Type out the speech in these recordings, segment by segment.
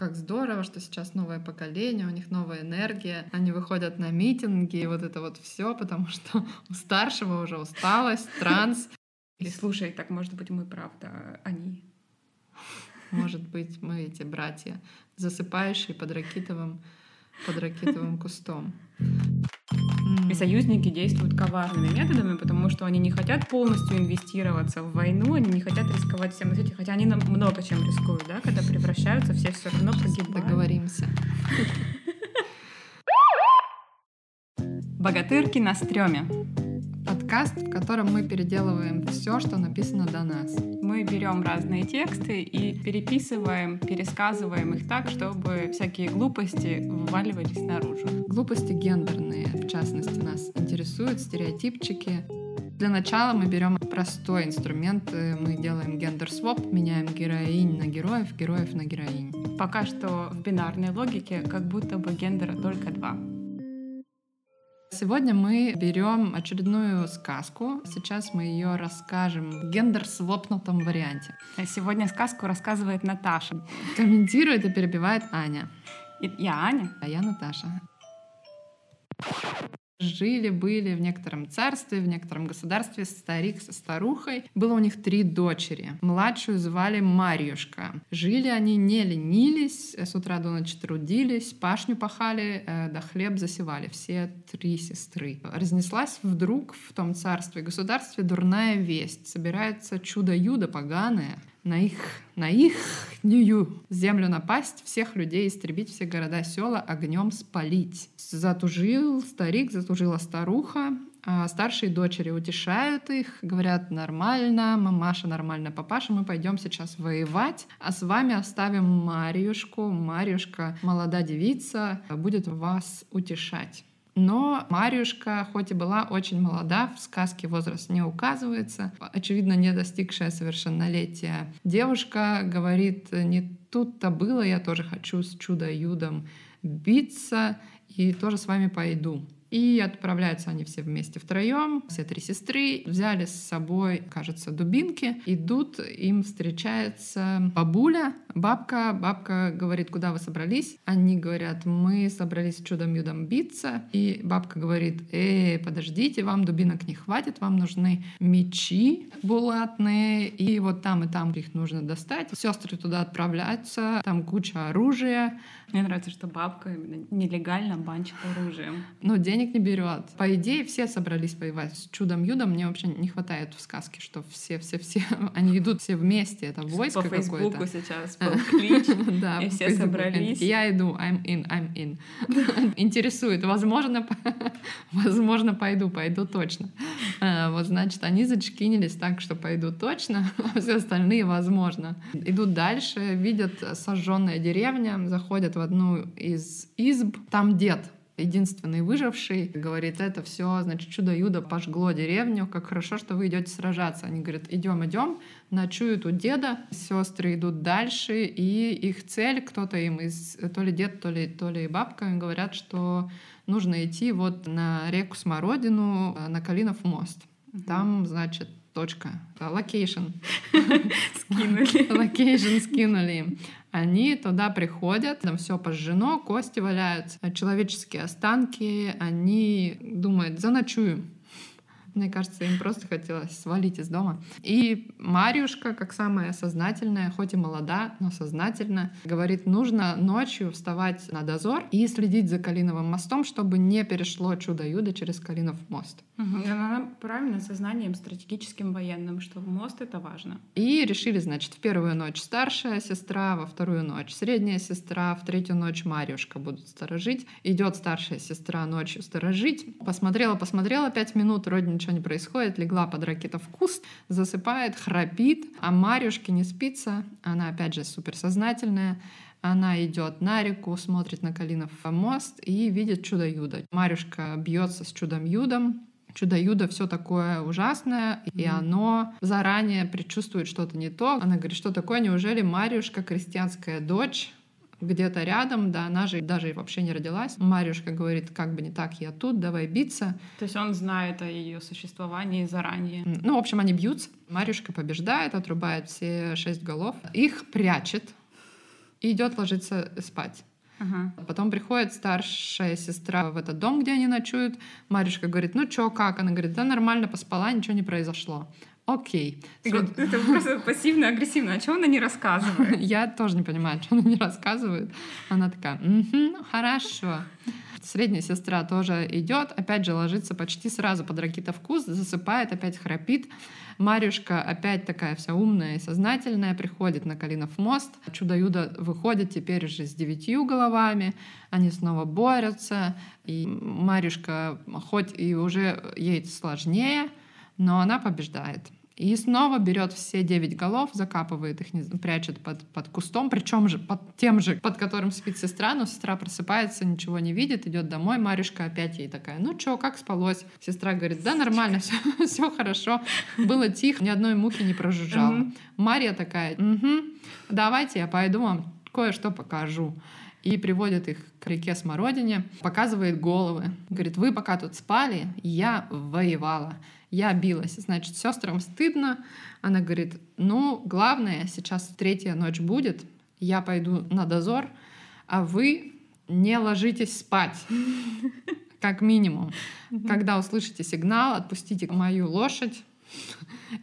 как здорово, что сейчас новое поколение, у них новая энергия, они выходят на митинги, и вот это вот все, потому что у старшего уже усталость, транс. И слушай, так может быть мы правда они. Может быть, мы эти братья, засыпающие под ракитовым, под ракитовым кустом. И союзники действуют коварными методами, потому что они не хотят полностью инвестироваться в войну, они не хотят рисковать всем на свете, хотя они нам много чем рискуют, да, когда превращаются, все все равно погибают. Договоримся. Богатырки на стреме. Подкаст, в котором мы переделываем все, что написано до нас. Мы берем разные тексты и переписываем, пересказываем их так, чтобы всякие глупости вываливались наружу. Глупости гендерные, в частности, нас интересуют, стереотипчики. Для начала мы берем простой инструмент, мы делаем гендер-своп, меняем героинь на героев, героев на героинь. Пока что в бинарной логике как будто бы гендера только два. Сегодня мы берем очередную сказку. Сейчас мы ее расскажем в гендер-свопнутом варианте. Сегодня сказку рассказывает Наташа. Комментирует и перебивает Аня. И я Аня. А я Наташа. Жили-были в некотором царстве, в некотором государстве старик со старухой. Было у них три дочери. Младшую звали Марьюшка. Жили они, не ленились, с утра до ночи трудились, пашню пахали, э, да хлеб засевали. Все три сестры. Разнеслась вдруг в том царстве государстве дурная весть. Собирается чудо-юдо поганое, на их, на их нью землю напасть, всех людей истребить, все города, села огнем спалить. Затужил старик, затужила старуха, а старшие дочери утешают их, говорят, нормально, мамаша нормально, папаша, мы пойдем сейчас воевать, а с вами оставим Марьюшку. Марьюшка, молода девица, будет вас утешать. Но Марьюшка, хоть и была очень молода, в сказке возраст не указывается, очевидно, не достигшая совершеннолетия девушка говорит, не тут-то было, я тоже хочу с чудо-юдом биться и тоже с вами пойду. И отправляются они все вместе втроем, все три сестры, взяли с собой, кажется, дубинки, идут, им встречается бабуля, бабка, бабка говорит, куда вы собрались? Они говорят, мы собрались чудом-юдом биться, и бабка говорит, э, подождите, вам дубинок не хватит, вам нужны мечи булатные, и вот там и там их нужно достать. Сестры туда отправляются, там куча оружия. Мне нравится, что бабка нелегально банчит оружием. Но день денег не берет. По идее, все собрались воевать с чудом-юдом. Мне вообще не хватает в сказке, что все-все-все, они идут все вместе. Это войско какое-то. По Фейсбуку сейчас был клич, и все собрались. Я иду, I'm in, I'm in. Интересует. Возможно, возможно, пойду, пойду точно. А, вот, значит, они зачкинились так, что пойду точно, а все остальные возможно. Идут дальше, видят сожженная деревня, заходят в одну из изб. Там дед единственный выживший, говорит, это все, значит, чудо-юдо пожгло деревню, как хорошо, что вы идете сражаться. Они говорят, идем, идем, ночуют у деда, сестры идут дальше, и их цель, кто-то им из, то ли дед, то ли, то ли бабка, им говорят, что нужно идти вот на реку Смородину, э, на Калинов мост. Там, значит, точка, location. Скинули. Location скинули им. Они туда приходят, там все пожжено, кости валяются, человеческие останки, они думают, заночуем. Мне кажется, им просто хотелось свалить из дома. И Марьюшка, как самая сознательная, хоть и молода, но сознательно, говорит, нужно ночью вставать на дозор и следить за Калиновым мостом, чтобы не перешло чудо-юдо через Калинов мост. Угу. Она правильно сознанием стратегическим военным, что мост — это важно. И решили, значит, в первую ночь старшая сестра, во вторую ночь средняя сестра, в третью ночь Марьюшка будут сторожить. Идет старшая сестра ночью сторожить. Посмотрела, посмотрела пять минут, вроде ничего не происходит, легла под ракетов в куст, засыпает, храпит, а Марьюшке не спится. Она, опять же, суперсознательная. Она идет на реку, смотрит на Калинов мост и видит чудо-юдо. Марюшка бьется с чудом-юдом, чудо-юдо все такое ужасное, mm-hmm. и оно заранее предчувствует что-то не то. Она говорит, что такое, неужели Марюшка, крестьянская дочь, где-то рядом, да, она же даже вообще не родилась. Марюшка говорит, как бы не так, я тут, давай биться. То есть он знает о ее существовании заранее. Ну, в общем, они бьются. Марюшка побеждает, отрубает все шесть голов, их прячет и идет ложиться спать. Ага. Потом приходит старшая сестра в этот дом, где они ночуют. Марюшка говорит, ну чё, как? Она говорит, да нормально, поспала, ничего не произошло. Окей. Говоришь, Это просто пассивно-агрессивно. О чем она не рассказывает? Я тоже не понимаю, что она не рассказывает. Она такая, угу, хорошо. Средняя сестра тоже идет, опять же ложится почти сразу под ракита вкус, засыпает, опять храпит. Марюшка опять такая вся умная и сознательная, приходит на Калинов мост. Чудо-юдо выходит теперь же с девятью головами. Они снова борются. И Марюшка, хоть и уже ей сложнее, но она побеждает. И снова берет все девять голов, закапывает их, не прячет под, под кустом, причем же под тем же, под которым спит сестра, но сестра просыпается, ничего не видит, идет домой, Марюшка опять ей такая, ну чё, как спалось? Сестра говорит, да нормально, все, все хорошо, было тихо, ни одной мухи не прожужжало. Мария такая, угу, давайте я пойду вам кое-что покажу и приводит их к реке Смородине, показывает головы. Говорит, вы пока тут спали, я воевала. Я билась. Значит, сестрам стыдно. Она говорит, ну, главное, сейчас третья ночь будет, я пойду на дозор, а вы не ложитесь спать, как минимум. Когда услышите сигнал, отпустите мою лошадь,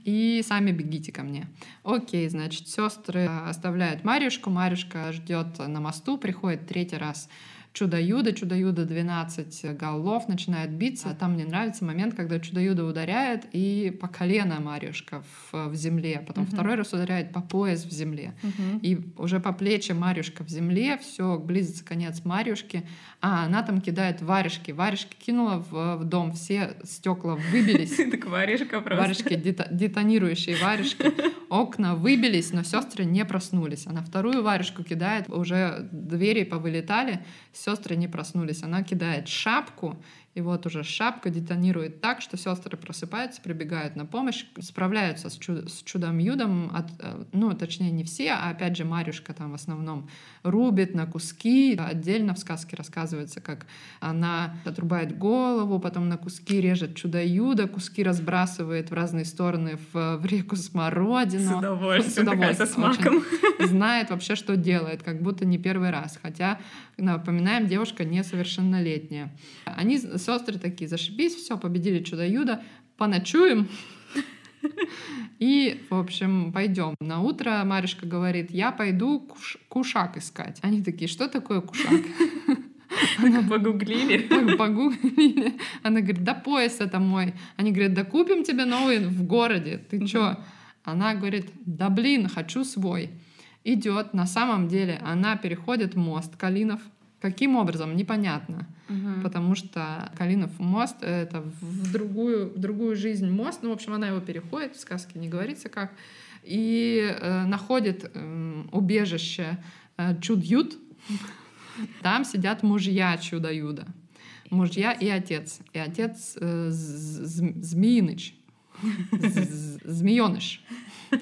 и сами бегите ко мне. Окей, значит, сестры оставляют Марюшку, Марюшка ждет на мосту, приходит третий раз Чудо-Юдо, Чудо-Юдо 12 голов начинает биться. Там мне нравится момент, когда Чудо-Юдо ударяет и по колено Марюшка в, в земле, потом угу. второй раз ударяет по пояс в земле. Угу. И уже по плечи Марюшка в земле, все, близится конец Марюшки, а она там кидает варежки. Варежки кинула в, в дом, все стекла выбились. Так варежка просто. Варежки, детонирующие варежки. Окна выбились, но сестры не проснулись. Она вторую варежку кидает, уже двери повылетали, сестры не проснулись. Она кидает шапку, и вот уже шапка детонирует так, что сестры просыпаются, прибегают на помощь, справляются с, чуд с чудом-юдом. От, э, ну, точнее, не все, а опять же Марюшка там в основном рубит на куски. Отдельно в сказке рассказывается, как она отрубает голову, потом на куски режет чудо-юдо, куски разбрасывает в разные стороны в, в реку Смородину. С удовольствием, с удовольствием. Со смаком. Знает вообще, что делает, как будто не первый раз. Хотя, напоминаем, девушка несовершеннолетняя. Они сестры такие, зашибись, все, победили чудо-юдо, поночуем. И, в общем, пойдем. На утро Маришка говорит, я пойду куш кушак искать. Они такие, что такое кушак? Она погуглили. Погуглили. Она говорит, да пояс это мой. Они говорят, да купим тебе новый в городе. Ты чё? Она говорит, да блин, хочу свой. Идет. На самом деле она переходит мост Калинов. Каким образом? Непонятно угу. потому что Калинов мост — это в другую, в другую жизнь мост. Ну, в общем, она его переходит, в сказке не говорится как, и э, находит э, убежище э, Чуд-Ют. Там сидят мужья Чудо-Юда. Мужья и отец. И отец э, Змеиныч. Змееныш.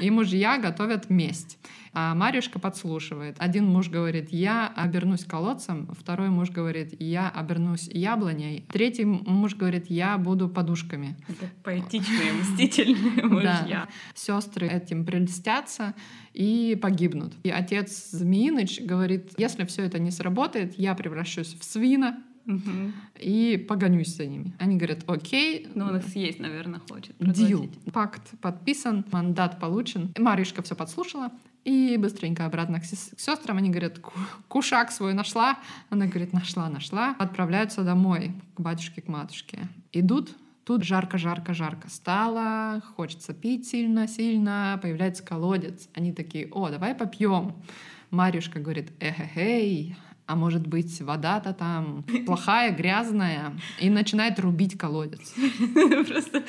И мужья готовят месть. А Марюшка подслушивает. Один муж говорит, я обернусь колодцем, второй муж говорит, я обернусь яблоней, третий муж говорит, я буду подушками. Это поэтичные, мстительные мужья. Сестры этим прельстятся и погибнут. И отец Змеиныч говорит, если все это не сработает, я превращусь в свина, Угу. И погонюсь за ними. Они говорят, окей. Ну, он их съесть, наверное, хочет. Дил. Пакт подписан, мандат получен. Маришка все подслушала. И быстренько обратно к, сестрам. Они говорят, кушак свой нашла. Она говорит, нашла, нашла. Отправляются домой к батюшке, к матушке. Идут, Тут жарко-жарко-жарко стало, хочется пить сильно-сильно, появляется колодец. Они такие, о, давай попьем. Марюшка говорит, эхе-хей, а может быть вода-то там плохая, грязная, и начинает рубить колодец. Просто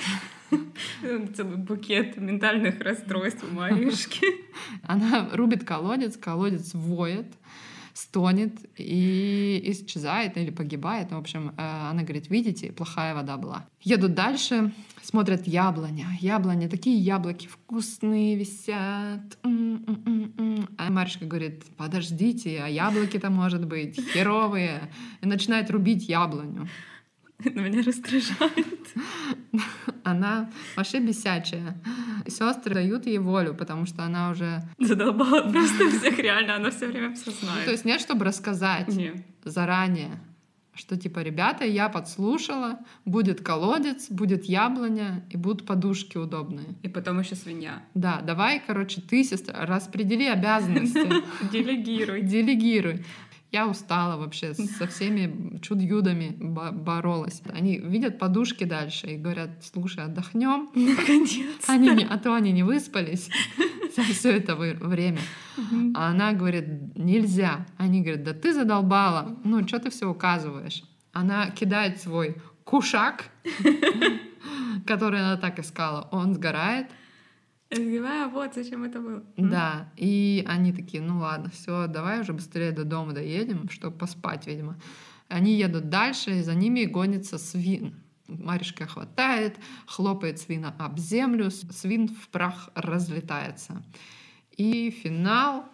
целый букет ментальных расстройств у Маришки. Она рубит колодец, колодец воет, стонет и исчезает или погибает. В общем, э, она говорит, видите, плохая вода была. Едут дальше, смотрят яблоня. Яблоня, такие яблоки вкусные висят. А Маришка говорит, подождите, а яблоки-то, может быть, херовые. И начинает рубить яблоню. Это меня раздражает. Она вообще бесячая. Сестры дают ей волю, потому что она уже... Задолбала просто всех, реально, она все время все Ну, знает. то есть нет, чтобы рассказать Нет. заранее, что типа, ребята, я подслушала, будет колодец, будет яблоня и будут подушки удобные. И потом еще свинья. Да, давай, короче, ты, сестра, распредели обязанности, Делегируй. делегируй. Я устала вообще, со всеми чудо-юдами бо- боролась. Они видят подушки дальше и говорят, слушай, отдохнем, Наконец-то. они не, а то они не выспались за все это время. А она говорит, нельзя. Они говорят, да ты задолбала. Ну, что ты все указываешь? Она кидает свой кушак, который она так искала. Он сгорает. «А, вот зачем это было. Да. И они такие, ну ладно, все, давай уже быстрее до дома доедем, чтобы поспать, видимо. Они едут дальше, и за ними гонится свин. Маришка хватает, хлопает свина об землю, свин в прах разлетается. И финал,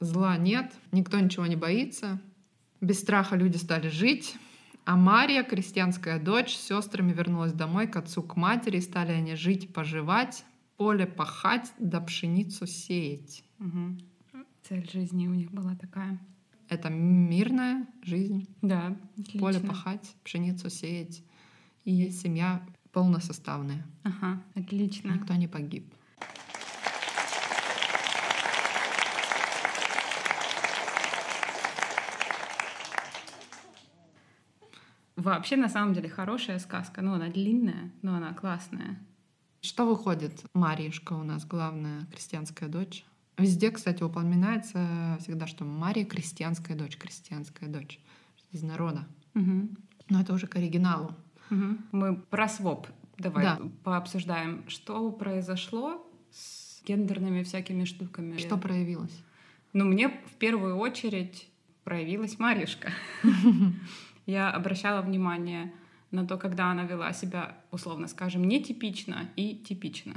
зла нет, никто ничего не боится. Без страха люди стали жить. А Мария, крестьянская дочь, с сестрами вернулась домой к отцу, к матери. Стали они жить, поживать, поле пахать, да пшеницу сеять. Мгм. Цель жизни у них была такая. Это мирная жизнь. Да, Поле отлично. пахать, пшеницу сеять. И семья полносоставная. Ага, отлично. Никто не погиб. Вообще, на самом деле, хорошая сказка. Ну, она длинная, но она классная. Что выходит? Марьюшка у нас главная крестьянская дочь. Везде, кстати, упоминается всегда, что Мария крестьянская дочь, крестьянская дочь из народа. Мгм. Но это уже к оригиналу. Мгм. Мы про своп давай Да. пообсуждаем. Что произошло с гендерными всякими штуками? Что проявилось? Ну, мне в первую очередь проявилась Марьюшка. Я обращала внимание на то, когда она вела себя, условно скажем, нетипично и типично.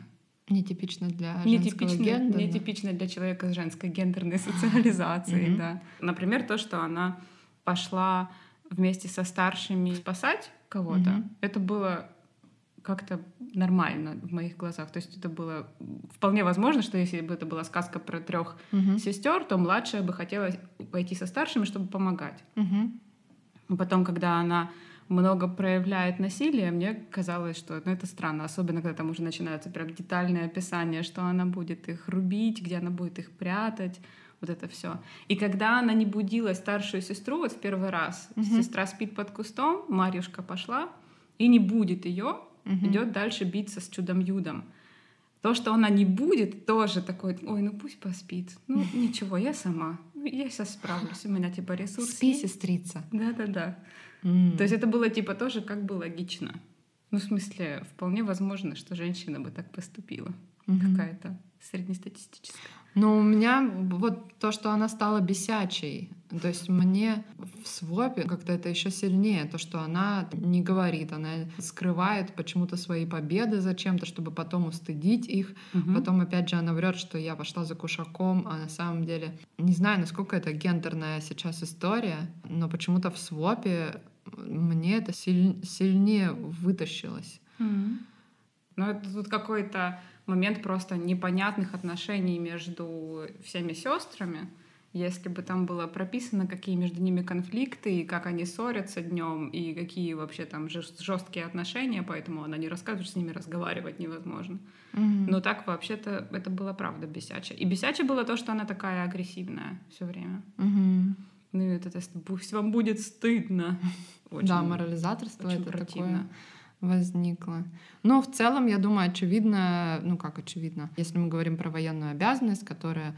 Нетипично для женского Нетипично, гендера. нетипично для человека с женской гендерной социализацией, да. Например, то, что она пошла вместе со старшими спасать кого-то, это было как-то нормально в моих глазах. То есть это было вполне возможно, что если бы это была сказка про трех Мгм. сестер, то младшая бы хотела пойти со старшими, чтобы помогать. Но Потом, когда она много проявляет насилие, мне казалось, что ну, это странно, особенно когда там уже начинаются прям детальные описания, что она будет их рубить, где она будет их прятать, вот это все. И когда она не будила старшую сестру, вот в первый раз, Мгм. сестра спит под кустом, Марьюшка пошла и не будет ее, Мгм. идет дальше биться с чудом-юдом. То, что она не будет, тоже такой, ой, ну пусть поспит. Ну ничего, я сама. Я сейчас справлюсь, у меня типа ресурс. Спи, есть». сестрица. Да-да-да. М. То есть это было типа тоже как бы логично. Ну, в смысле, вполне возможно, что женщина бы так поступила. Мгм. Какая-то среднестатистическая. Ну, у меня вот то, что она стала бесячей. То есть мне в свопе как-то это еще сильнее. То, что она не говорит, она скрывает почему-то свои победы зачем-то, чтобы потом устыдить их. Мгм. Потом, опять же, она врет, что я пошла за кушаком, а на самом деле не знаю, насколько это гендерная сейчас история, но почему-то в свопе мне это силь- сильнее вытащилось. Мгм. Ну, это тут какой-то момент просто непонятных отношений между всеми сестрами. Если бы там было прописано, какие между ними конфликты, и как они ссорятся днем, и какие вообще там жесткие отношения, поэтому она не рассказывает, что с ними разговаривать невозможно. Мгм. Но так вообще-то это было правда бесяче. И бесяче было то, что она такая агрессивная все время. Мгм. Ну и вот это пусть вам будет стыдно. Очень, да, морализаторство очень это противно. такое возникло. Но в целом, я думаю, очевидно, ну как очевидно, если мы говорим про военную обязанность, которая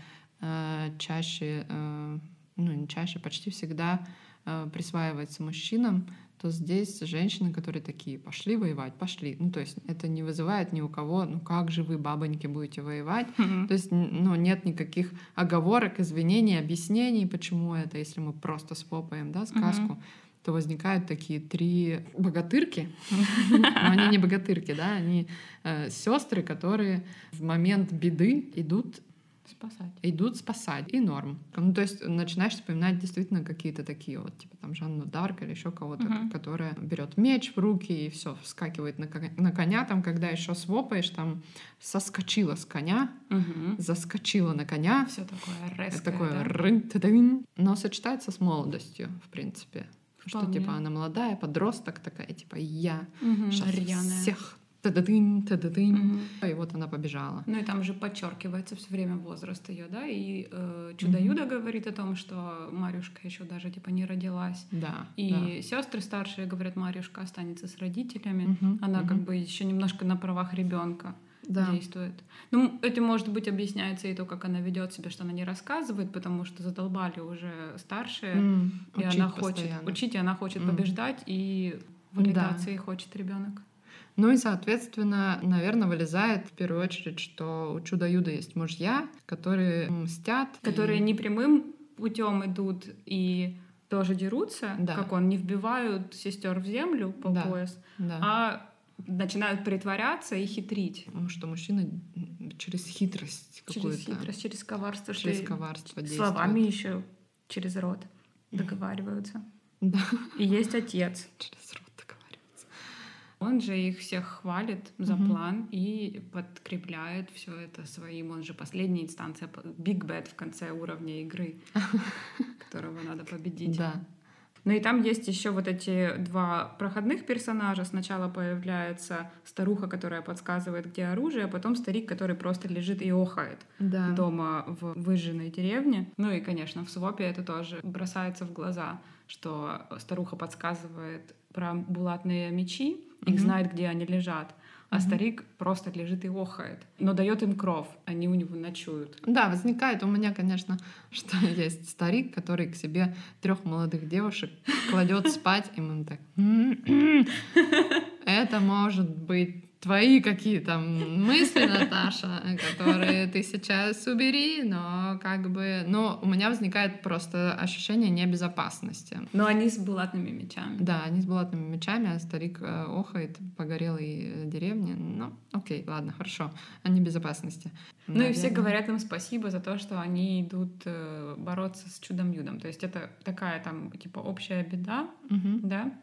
чаще, э, ну не чаще, почти всегда э, присваивается мужчинам, то здесь женщины, которые такие, пошли воевать, пошли. Ну, то есть это не вызывает ни у кого, ну как же вы, бабоньки, будете воевать? Мгм. То есть, ну, нет никаких оговорок, извинений, объяснений, почему это, если мы просто свопаем, да, сказку, то возникают такие три богатырки. Но они не богатырки, да, они сестры, которые в момент беды идут Спасать. идут спасать, и норм. Ну, то есть начинаешь вспоминать действительно какие-то такие вот, типа там Жанну Дарк или еще кого-то, Мгм. которая берет меч в руки и все, вскакивает на, на коня, там, когда еще свопаешь, там, соскочила с коня, заскочила на коня, Все такое это резкое, такое да? но сочетается с молодостью, в принципе. Что, Вполне. типа, она молодая, подросток такая, типа, я Мгм, сейчас рьяная. всех та-да-дын, та-да-дын. Мгм. И вот она побежала. Ну и там же подчеркивается все время возраст ее, да, и э, Чудо-Юдо говорит о том, что Марюшка еще даже типа не родилась. Да. И сестры старшие говорят, Марюшка останется с родителями. Мгм, Она как мгм. бы еще немножко на правах ребенка да. действует. Ну, этим, может быть, объясняется и то, как она ведет себя, что она не рассказывает, потому что задолбали уже старшие. М, и она хочет постоянно. учить, и она хочет Мгм. побеждать, и валидации хочет ребенок. Ну и, соответственно, наверное, вылезает в первую очередь, что у Чудо-Юда есть мужья, которые мстят. Которые и- не прямым путем идут и тоже дерутся, Да. как он, не вбивают сестер в землю по Да. пояс, Да. а начинают притворяться и хитрить. Потому что мужчина м, через хитрость Через какую-то, хитрость, через коварство, через коварство словами еще через рот договариваются. Да, И есть отец. через рот. Он же их всех хвалит за Мгм. план и подкрепляет все это своим. Он же последняя инстанция, Big Bad в конце уровня игры, которого надо победить. Да. Ну и там есть еще вот эти два проходных персонажа. Сначала появляется старуха, которая подсказывает, где оружие, а потом старик, который просто лежит и охает Да. дома в выжженной деревне. Ну и, конечно, в свопе это тоже бросается в глаза, что старуха подсказывает про булатные мечи, их Мгм. знает, где они лежат. А Мгм. старик просто лежит и охает, но дает им кров, они у него ночуют. Да, возникает у меня, конечно, что есть старик, который к себе трех молодых девушек кладет спать, и мы так. «М-м-м, Это может быть твои какие-то мысли, Наташа, которые ты сейчас убери, но как бы, но у меня возникает просто ощущение небезопасности. Но они с булатными мечами. Да, они с булатными мечами, а старик э, охает по горелой э, деревне. Ну, окей, ладно, хорошо. Они безопасности. Ну и все говорят им спасибо за то, что они идут э, бороться с чудом-юдом. То есть это такая там типа общая беда, да?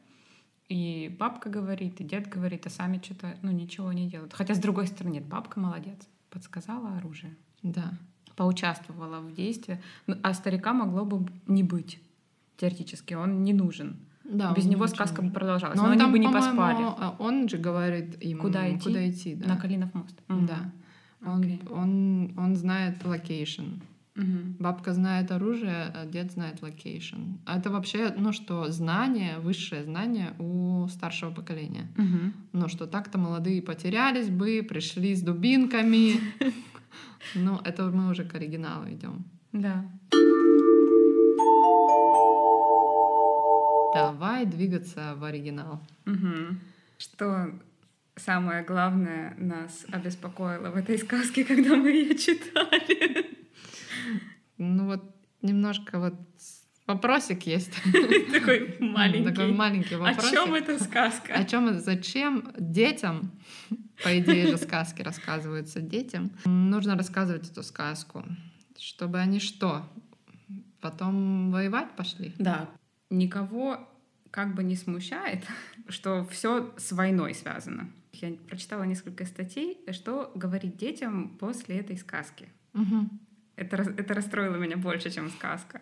И бабка говорит, и дед говорит, а сами что-то, ну, ничего не делают. Хотя, с другой стороны, нет, бабка молодец, подсказала оружие, Да. поучаствовала в действии, Ну, а старика могло бы не быть, теоретически, он не нужен. Да, Без него сказка бы продолжалась, Но но, он они там, бы не поспали. Он же говорит им, Куда идти? куда идти да. На Калинов мост. Мгм. Да. Он, он, он знает location. Мгм. Бабка знает оружие, а дед знает location. А это вообще, ну что, знание, высшее знание у старшего поколения. Мгм. Ну что, так-то молодые потерялись бы, пришли с дубинками. Ну, это мы уже к оригиналу идем. Да. Давай двигаться в оригинал. Что самое главное нас обеспокоило в этой сказке, когда мы ее читали? Ну вот немножко вот вопросик есть. Такой маленький. Такой маленький О вопрос. чем эта сказка? О чем, зачем детям, по идее же сказки рассказываются детям, нужно рассказывать эту сказку, чтобы они что, потом воевать пошли? Да. Никого как бы не смущает, что все с войной связано. Я прочитала несколько статей, что говорить детям после этой сказки. Мгм. Это, это расстроило меня больше, чем сказка.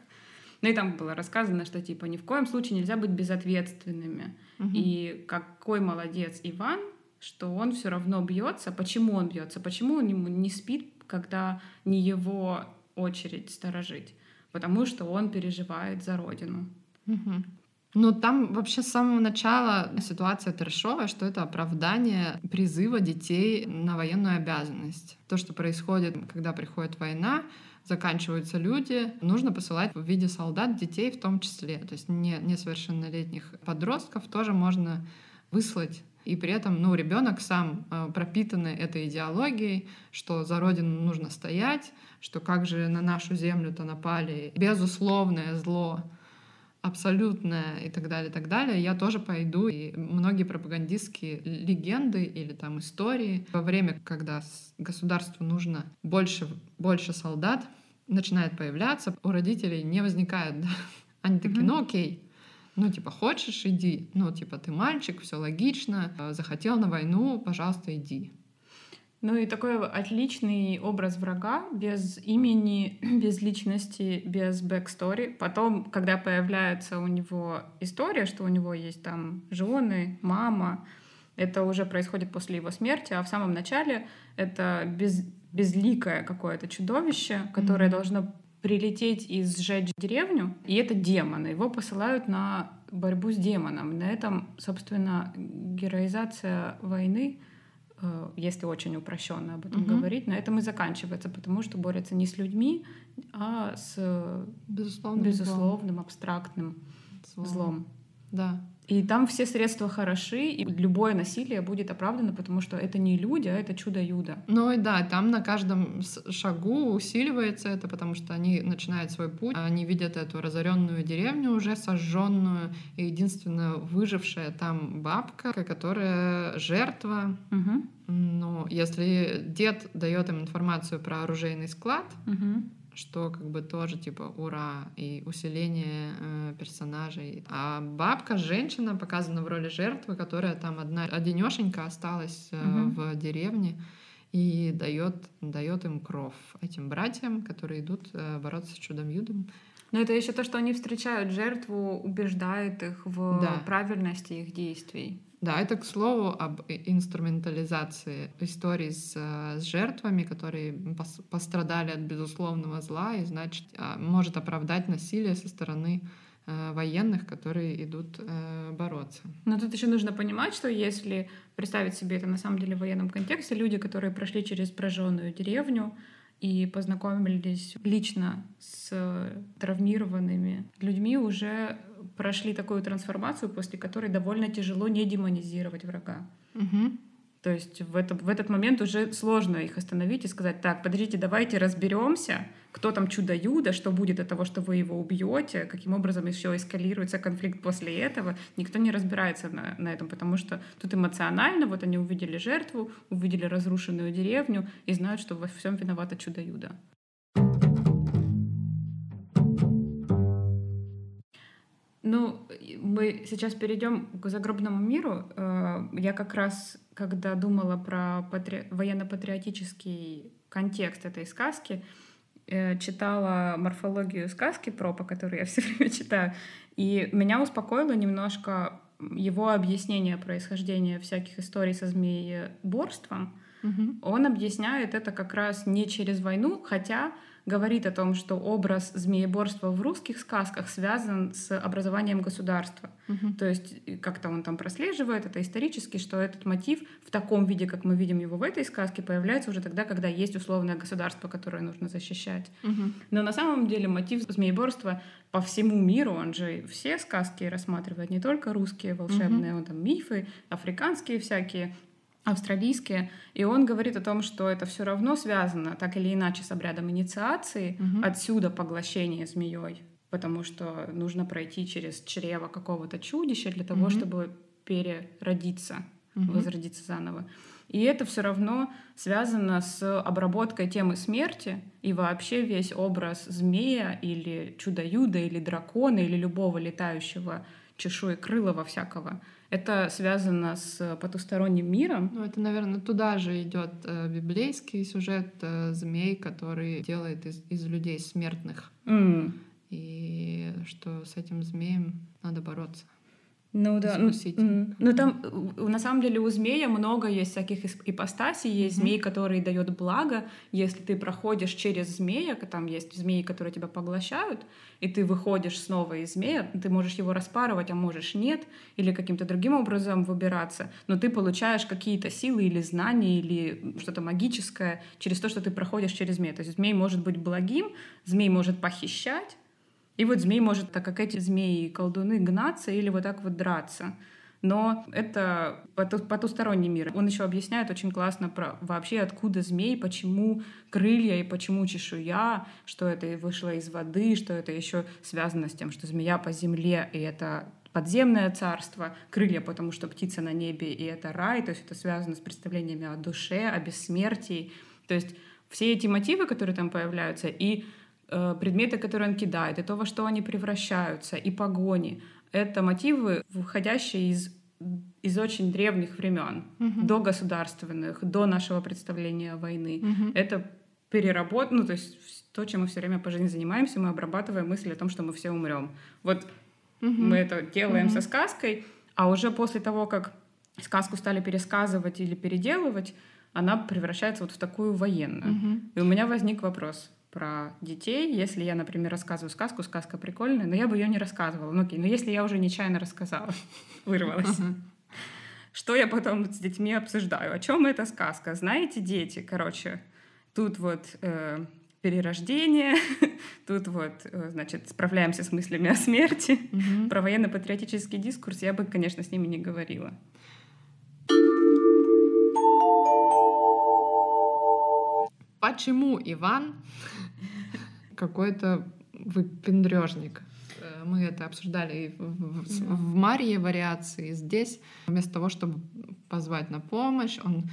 Ну и там было рассказано, что типа ни в коем случае нельзя быть безответственными. Мгм. И какой молодец Иван, что он все равно бьется. Почему он бьется? Почему он ему не спит, когда не его очередь сторожить? Потому что он переживает за родину. Мгм. Ну, там вообще с самого начала ситуация трешовая, что это оправдание призыва детей на военную обязанность. То, что происходит, когда приходит война, заканчиваются люди, нужно посылать в виде солдат детей в том числе. То есть не, несовершеннолетних подростков тоже можно выслать. И при этом ну, ребенок сам э, пропитанный этой идеологией, что за родину нужно стоять, что как же на нашу землю-то напали безусловное зло, абсолютное и так далее, и так далее, я тоже пойду. И многие пропагандистские легенды или там истории во время, когда государству нужно больше, больше солдат, начинает появляться, у родителей не возникает, да? Они такие, ну окей, ну, типа, хочешь, иди. Ну, типа, ты мальчик, все логично. Захотел на войну, пожалуйста, иди. Ну и такой отличный образ врага без имени, без личности, без backstory. Потом, когда появляется у него история, что у него есть там жены, мама, это уже происходит после его смерти, а в самом начале это без, безликое какое-то чудовище, которое mm-hmm. должно прилететь и сжечь деревню, и это демон. Его посылают на борьбу с демоном. На этом, собственно, героизация войны если очень упрощенно об этом угу. говорить, на этом и заканчивается, потому что борется не с людьми, а с безусловным, безусловным злом. абстрактным злом. злом. Да. И там все средства хороши, и любое насилие будет оправдано, потому что это не люди, а это чудо-юдо. Ну и да, там на каждом шагу усиливается это, потому что они начинают свой путь, они видят эту разоренную деревню уже сожженную, и единственная выжившая там бабка, которая жертва. Угу. Ну, если дед дает им информацию про оружейный склад, угу что как бы тоже типа ура и усиление э, персонажей. А бабка, женщина, показана в роли жертвы, которая там одна одинешенька осталась э, угу. в деревне и дает дает им кров этим братьям, которые идут э, бороться с чудом юдом. Но это еще то, что они встречают жертву, убеждают их в да. правильности их действий. Да, это к слову об инструментализации истории с, э, с жертвами, которые пострадали от безусловного зла, и значит а, может оправдать насилие со стороны э, военных, которые идут э, бороться. Но тут еще нужно понимать, что если представить себе это на самом деле в военном контексте, люди, которые прошли через прожженную деревню, и познакомились лично с травмированными людьми, уже прошли такую трансформацию, после которой довольно тяжело не демонизировать врага. Угу. То есть в, это, в этот момент уже сложно их остановить и сказать, так, подождите, давайте разберемся, кто там чудо-юдо, что будет от того, что вы его убьете, каким образом еще эскалируется конфликт после этого. Никто не разбирается на, на этом, потому что тут эмоционально, вот они увидели жертву, увидели разрушенную деревню и знают, что во всем виновата чудо-юдо. Ну, мы сейчас перейдем к загробному миру. Э, я как раз, когда думала про патри... военно-патриотический контекст этой сказки, э, читала морфологию сказки про, по которой я все время читаю, и меня успокоило немножко его объяснение происхождения всяких историй со змееборством. Угу. Он объясняет это как раз не через войну, хотя говорит о том, что образ змееборства в русских сказках связан с образованием государства. Угу. То есть как-то он там прослеживает это исторически, что этот мотив в таком виде, как мы видим его в этой сказке, появляется уже тогда, когда есть условное государство, которое нужно защищать. Угу. Но на самом деле мотив змееборства по всему миру, он же все сказки рассматривает, не только русские волшебные, угу. он там мифы, африканские всякие, австралийские, и он говорит о том, что это все равно связано так или иначе с обрядом инициации, угу. отсюда поглощение змеей, потому что нужно пройти через чрево какого-то чудища для того, угу. чтобы переродиться, угу. возродиться заново. И это все равно связано с обработкой темы смерти и вообще весь образ змея или чудо-юда или дракона или любого летающего чешуекрылого всякого это связано с потусторонним миром. Ну, это, наверное, туда же идет э, библейский сюжет э, змей, который делает из, из людей смертных. Mm. И что с этим змеем надо бороться. Ну да, ну, ну там на самом деле у змея много есть всяких ипостасей. Есть mm-hmm. змей, который дает благо. Если ты проходишь через змея, там есть змеи, которые тебя поглощают, и ты выходишь снова из змея, ты можешь его распарывать, а можешь нет, или каким-то другим образом выбираться, но ты получаешь какие-то силы или знания, или что-то магическое через то, что ты проходишь через змея. То есть змей может быть благим, змей может похищать, и вот змей может, так как эти змеи и колдуны, гнаться или вот так вот драться. но это потусторонний мир. Он еще объясняет очень классно про вообще откуда змей, почему крылья и почему чешуя, что это вышло из воды, что это еще связано с тем, что змея по земле, и это подземное царство, крылья, потому что птица на небе, и это рай, то есть это связано с представлениями о душе, о бессмертии. То есть все эти мотивы, которые там появляются, и предметы, которые он кидает, и то, во что они превращаются, и погони, это мотивы, выходящие из из очень древних времен, uh-huh. до государственных, до нашего представления войны. Uh-huh. Это переработ, ну то есть то, чем мы все время по жизни занимаемся, мы обрабатываем мысль о том, что мы все умрем. Вот uh-huh. мы это делаем uh-huh. со сказкой, а уже после того, как сказку стали пересказывать или переделывать, она превращается вот в такую военную. Угу. И у меня возник вопрос про детей. Если я, например, рассказываю сказку, сказка прикольная, но я бы ее не рассказывала. Ну окей, но если я уже нечаянно рассказала, вырвалась. Что я потом с детьми обсуждаю? О чем эта сказка? Знаете, дети, короче, тут вот э, перерождение, тут вот, э, значит, справляемся с мыслями о смерти. Про военно-патриотический дискурс я бы, конечно, с ними не говорила. Почему Иван какой-то выпендрежник? Э, мы это обсуждали в, в, в Марье вариации. Здесь вместо того, чтобы позвать на помощь, он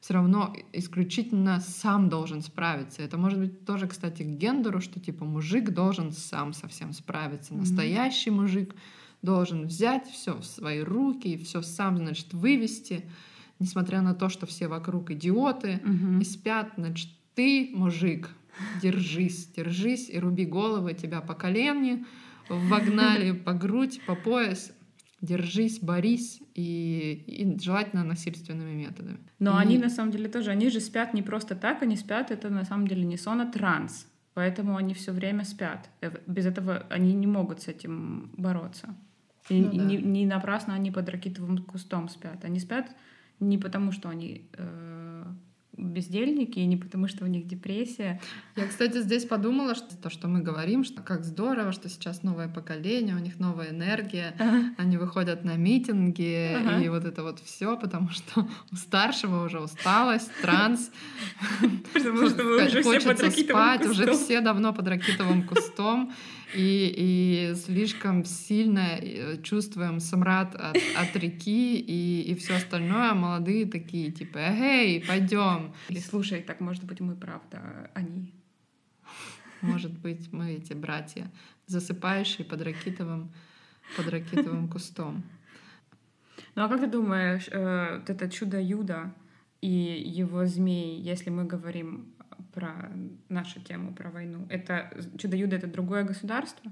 все равно исключительно сам должен справиться. Это может быть тоже, кстати, к гендеру, что типа мужик должен сам совсем справиться. Настоящий mm-hmm. мужик должен взять все в свои руки и все сам, значит, вывести, несмотря на то, что все вокруг идиоты mm-hmm. и спят, значит, ты, мужик, держись, держись и руби головы, тебя по колени вогнали, по грудь, по пояс. Держись, борись и, и желательно насильственными методами. Но и... они на самом деле тоже, они же спят не просто так, они спят, это на самом деле не сон, а транс. Поэтому они все время спят. Э, без этого они не могут с этим бороться. И ну, да. не, не напрасно они под ракитовым кустом спят. Они спят не потому, что они э, бездельники, и не потому, что у них депрессия. Я, кстати, здесь подумала, что то, что мы говорим, что как здорово, что сейчас новое поколение, у них новая энергия, ага. они выходят на митинги, ага. и вот это вот все, потому что у старшего уже усталость, транс, потому что вы уже все под спать, уже все давно под ракитовым кустом, и, и слишком сильно э, чувствуем смрад от, от реки и, и все остальное. Молодые такие, типа, эй, пойдем. Или слушай, так может быть мы правда, они. Может быть, мы эти братья, засыпающие под ракитовым, под ракитовым кустом. Ну а как ты думаешь, э, вот это чудо Юда и его змей, если мы говорим про нашу тему, про войну. Это Чудо-Юдо — это другое государство?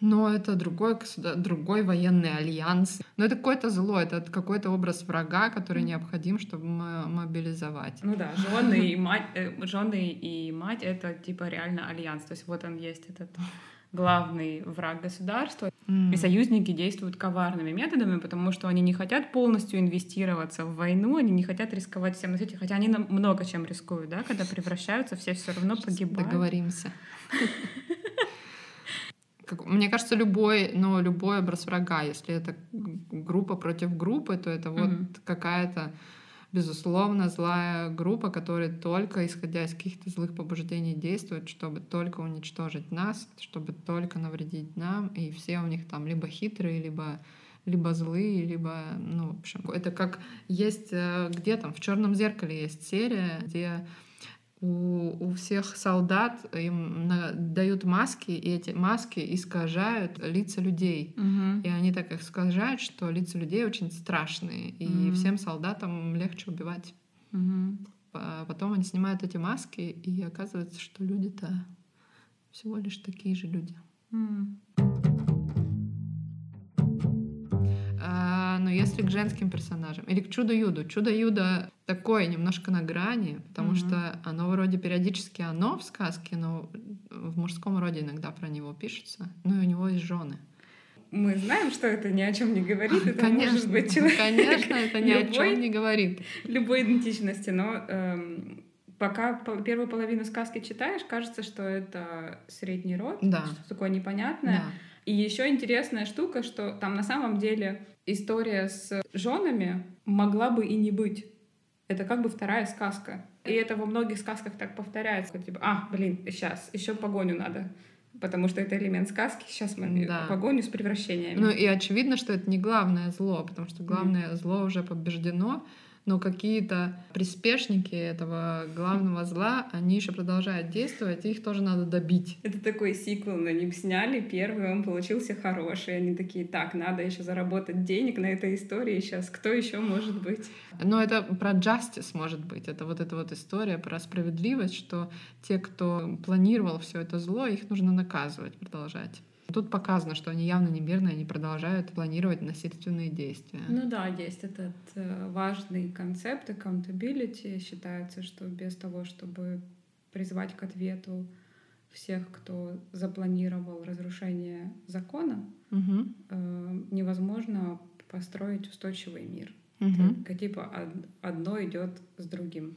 Но это другой, другой военный альянс. Но это какое-то зло, это какой-то образ врага, который необходим, чтобы мобилизовать. Ну да, жены и мать, э, жены и мать — это типа реально альянс. То есть вот он есть этот главный враг государства. Mm. И союзники действуют коварными методами, потому что они не хотят полностью инвестироваться в войну, они не хотят рисковать всем на свете, хотя они много чем рискуют, да, когда превращаются, все все равно Сейчас погибают. Договоримся. Мне кажется, любой, но любой образ врага, если это группа против группы, то это вот какая-то безусловно, злая группа, которая только исходя из каких-то злых побуждений действует, чтобы только уничтожить нас, чтобы только навредить нам, и все у них там либо хитрые, либо либо злые, либо, ну, в общем, это как есть э, где там в черном зеркале есть серия, где у, у всех солдат им на, дают маски, и эти маски искажают лица людей. Угу. И они так искажают, что лица людей очень страшные, и угу. всем солдатам легче убивать. Угу. Потом они снимают эти маски, и оказывается, что люди-то всего лишь такие же люди. Угу. Но если к женским персонажам или к Чудо-Юду. Чудо-Юдо такое немножко на грани, потому mm-hmm. что оно вроде периодически оно в сказке, но в мужском роде иногда про него пишется. Ну и у него есть жены. Мы знаем, что это ни о чем не говорит. Это конечно, может быть человек. Конечно, это ни любой, о чем не говорит. Любой идентичности, но эм, пока первую половину сказки читаешь, кажется, что это средний род, да. что такое непонятное. Да И еще интересная штука, что там на самом деле история с женами могла бы и не быть. Это как бы вторая сказка. И это во многих сказках так повторяется. Типа, а, блин, сейчас, еще погоню надо. Потому что это элемент сказки. Сейчас мы да. погоню с превращениями. Ну и очевидно, что это не главное зло, потому что главное mm. зло уже побеждено но какие-то приспешники этого главного зла, они еще продолжают действовать, и их тоже надо добить. Это такой сиквел, на них сняли первый, он получился хороший, они такие, так, надо еще заработать денег на этой истории сейчас, кто еще может быть? Но это про justice может быть, это вот эта вот история про справедливость, что те, кто планировал все это зло, их нужно наказывать, продолжать. Тут показано, что они явно не мирные, они продолжают планировать насильственные действия. Ну да, есть этот э, важный концепт accountability. Считается, что без того, чтобы призвать к ответу всех, кто запланировал разрушение закона, угу. э, невозможно построить устойчивый мир. Угу. Это, типа одно идет с другим.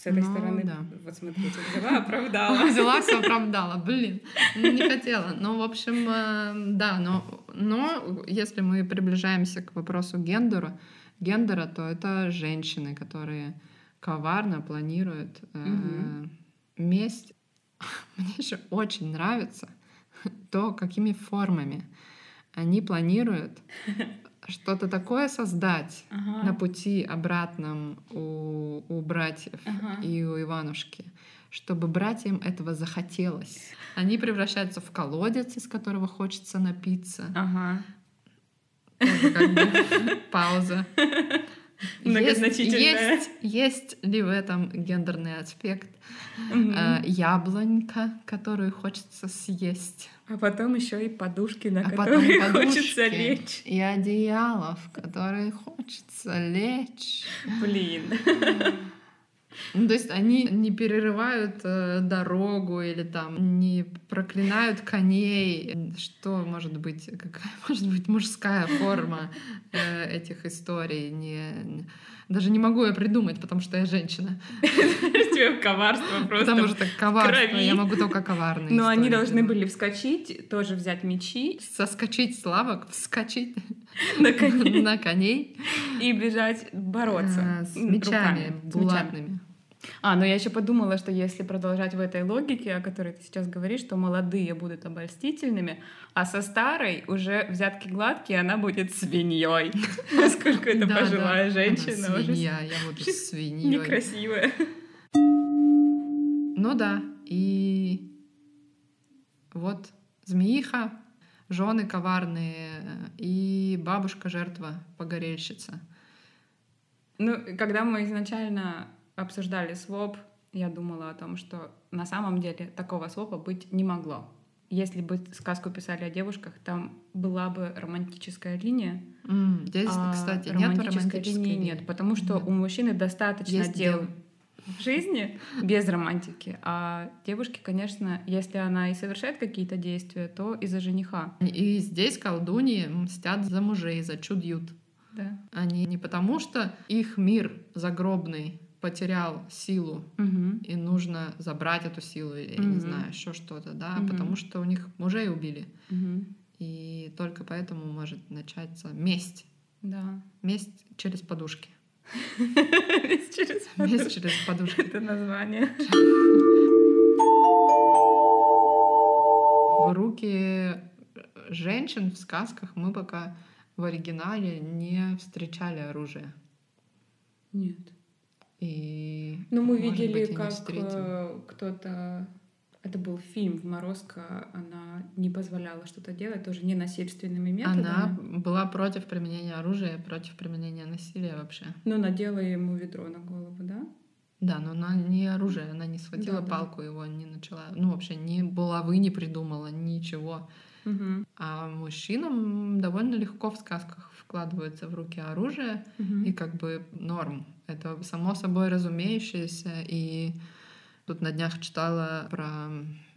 С этой ну, стороны, да. вот смотрите, взяла, оправдала. Взяла, все оправдала. Блин, не хотела. Ну, в общем, э, да, но, но если мы приближаемся к вопросу гендера, гендера, то это женщины, которые коварно планируют э, месть. Мне еще очень нравится то, какими формами они планируют что-то такое создать ага. на пути обратном у, у братьев ага. и у Иванушки, чтобы братьям этого захотелось. Они превращаются в колодец, из которого хочется напиться. Ага. как бы пауза. Многозначительная. Есть, есть ли в этом гендерный аспект? Угу. яблонька, которую хочется съесть. А потом еще и подушки, на а которые подушки, хочется лечь. И одеяло, в которые хочется лечь. Блин. Ну, то есть они не перерывают э, дорогу или там не проклинают коней. Что может быть? Какая может быть мужская форма э, этих историй? Не, даже не могу я придумать, потому что я женщина. Тебе коварство просто. Потому что коварство, я могу только коварные. Но они должны были вскочить, тоже взять мечи. Соскочить с лавок, вскочить на коней, на коней. и бежать бороться. А, с мечами булатными. А, но я еще подумала, что если продолжать в этой логике, о которой ты сейчас говоришь, что молодые будут обольстительными, а со старой уже взятки гладкие, она будет свиньей. Насколько это пожилая женщина. Свинья, я буду свиньей. Некрасивая. Ну да, и вот змеиха, жены коварные и бабушка жертва погорельщица. Ну, когда мы изначально обсуждали своп, я думала о том, что на самом деле такого свопа быть не могло. Если бы сказку писали о девушках, там была бы романтическая линия. Mm, здесь, а кстати, нет романтической линии. линии. Нет, потому что нет. у мужчины достаточно Есть дел в жизни без романтики. А девушки, конечно, если она и совершает какие-то действия, то из-за жениха. И здесь колдуньи мстят за мужей, за чудьют. Да. Они не потому, что их мир загробный потерял силу, угу. и нужно забрать эту силу, или, угу. я не знаю, еще что-то, да, угу. потому что у них мужей убили. Угу. И только поэтому может начаться месть. Да. Месть через подушки. Месть через подушки. Месть через подушки. Это название. В руки женщин в сказках мы пока в оригинале не встречали оружие. Нет. И, ну, мы видели, быть, как э, кто-то... Это был фильм в Морозко, она не позволяла что-то делать, тоже не насильственными методами. Она была против применения оружия, против применения насилия вообще. Ну, надела ему ведро на голову, да? Да, но она не оружие, она не схватила да, палку, да. его не начала, ну вообще ни булавы не придумала, ничего. Угу. А мужчинам довольно легко в сказках вкладывается в руки оружие, угу. и как бы норм. Это само собой разумеющееся. И тут на днях читала про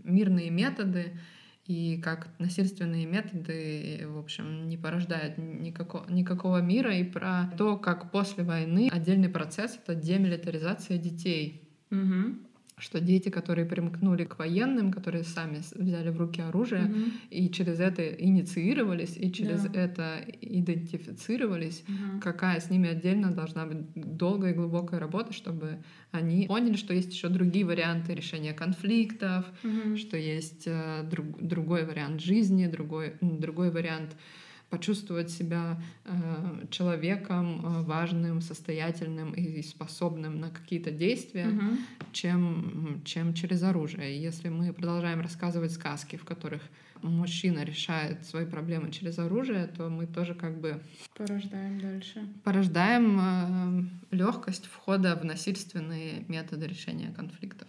мирные методы, и как насильственные методы, в общем, не порождают никакого, никакого мира, и про то, как после войны отдельный процесс — это демилитаризация детей. Угу что дети, которые примкнули к военным, которые сами взяли в руки оружие, Мгм. и через это инициировались, и через Да. это идентифицировались, Мгм. какая с ними отдельно должна быть долгая и глубокая работа, чтобы они поняли, что есть еще другие варианты решения конфликтов, Мгм. что есть э, друг- другой вариант жизни, другой, другой вариант почувствовать себя э, человеком э, важным, состоятельным и способным на какие-то действия, Мгм. чем, чем через оружие. Если мы продолжаем рассказывать сказки, в которых мужчина решает свои проблемы через оружие, то мы тоже как бы Порождаем дальше. порождаем легкость входа в насильственные методы решения конфликтов.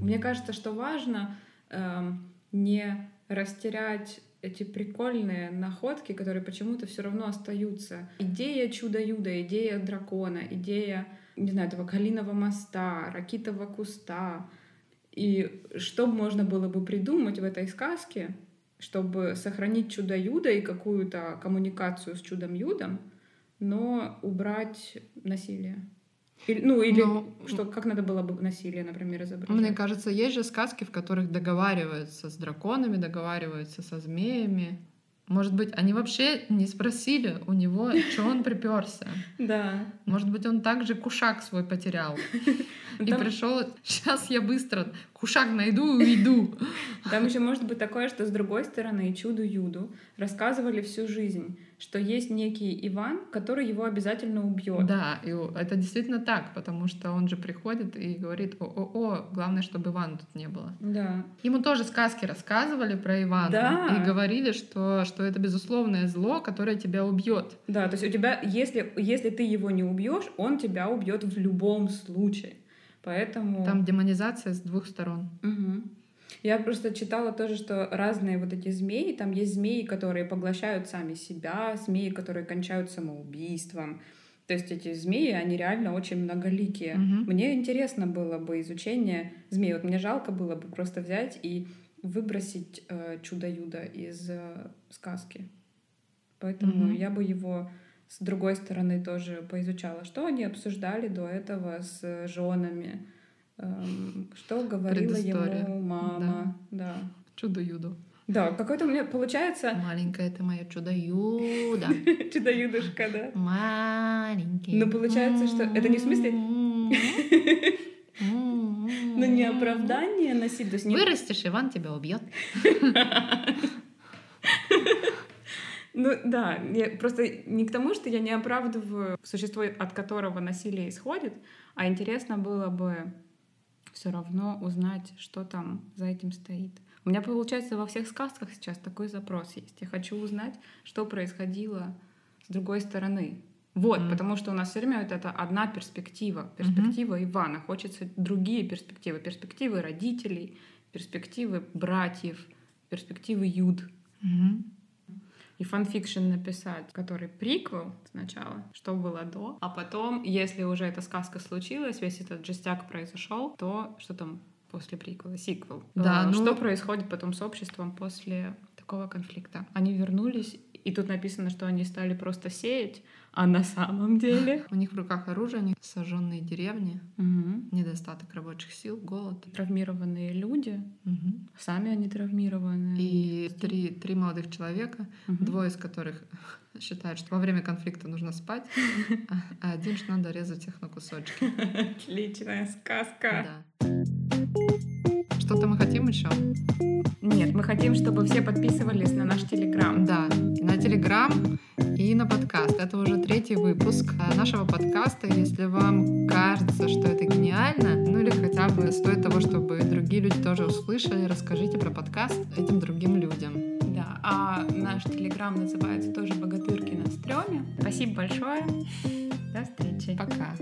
Мне кажется, что важно эм, не растерять эти прикольные находки, которые почему-то все равно остаются. Идея чудо-юда, идея дракона, идея, не знаю, этого калиного моста, ракитового куста. И что можно было бы придумать в этой сказке, чтобы сохранить чудо-юдо и какую-то коммуникацию с чудом-юдом, но убрать насилие? Или, ну, или Ну, что, как надо было бы насилие, например, изображать? Мне кажется, есть же сказки, в которых договариваются с драконами, договариваются со змеями. Может быть, они вообще не спросили у него, что он приперся. Да. Может быть, он также кушак свой потерял. И пришел, сейчас я быстро кушак найду и уйду. Там еще может быть такое, что с другой стороны чуду-юду рассказывали всю жизнь, что есть некий Иван, который его обязательно убьет. Да, и это действительно так, потому что он же приходит и говорит, о-о-о, главное, чтобы Ивана тут не было. Да. Ему тоже сказки рассказывали про Ивана Да. и говорили, что, что это безусловное зло, которое тебя убьет. Да, то есть у тебя, если, если ты его не убьешь, он тебя убьет в любом случае. Поэтому... Там демонизация с двух сторон. Мгм. Я просто читала тоже, что разные вот эти змеи, там есть змеи, которые поглощают сами себя, змеи, которые кончают самоубийством. То есть эти змеи, они реально очень многоликие. Мгм. Мне интересно было бы изучение змей. Вот мне жалко было бы просто взять и выбросить э, чудо-юдо из э, сказки. Поэтому Мгм. я бы его с другой стороны тоже поизучала. Что они обсуждали до этого с женами? Эм, что говорила ему мама? Да. Чудо-юдо. Да, какой-то у меня получается Маленькое ты мое чудо-юдо. чудо-юдушка, да. Маленький. Ну, получается, что это не в смысле- Но не оправдание насилия. Вырастешь, Иван тебя убьет. Ну да, я просто не к тому, что я не оправдываю существо, от которого насилие исходит, а интересно было бы все равно узнать, что там за этим стоит. У меня, получается, во всех сказках сейчас такой запрос есть. Я хочу узнать, что происходило с другой стороны. Вот, Мгм. потому что у нас все время вот это одна перспектива, перспектива Ивана. Хочется другие перспективы, перспективы родителей, перспективы братьев, перспективы Юд Мгм. И fan fiction написать, который приквел сначала, что было до, а потом, если уже эта сказка случилась, весь этот жестяк произошел, то что там после приквела, сиквел. Да, Э, ну- Что происходит потом с обществом после такого конфликта? Они вернулись, и тут написано, что они стали просто сеять, а на самом деле... У них в руках оружие, у них сожженные деревни, Мгм. недостаток рабочих сил, голод. Травмированные люди, Мгм. сами они травмированные. И три, три молодых человека, Мгм. двое из которых считают, что во время конфликта нужно спать, а- а один, что надо резать их на кусочки. Отличная сказка. Да. Что-то мы хотим еще? Нет, мы хотим, чтобы все подписывались на наш Телеграм. Да, Телеграм и на подкаст. Это уже третий выпуск э, нашего подкаста. Если вам кажется, что это гениально, ну или хотя бы стоит того, чтобы другие люди тоже услышали, расскажите про подкаст этим другим людям. Да, а наш Телеграм называется тоже «Богатырки на стреме». Спасибо большое. До встречи. Пока.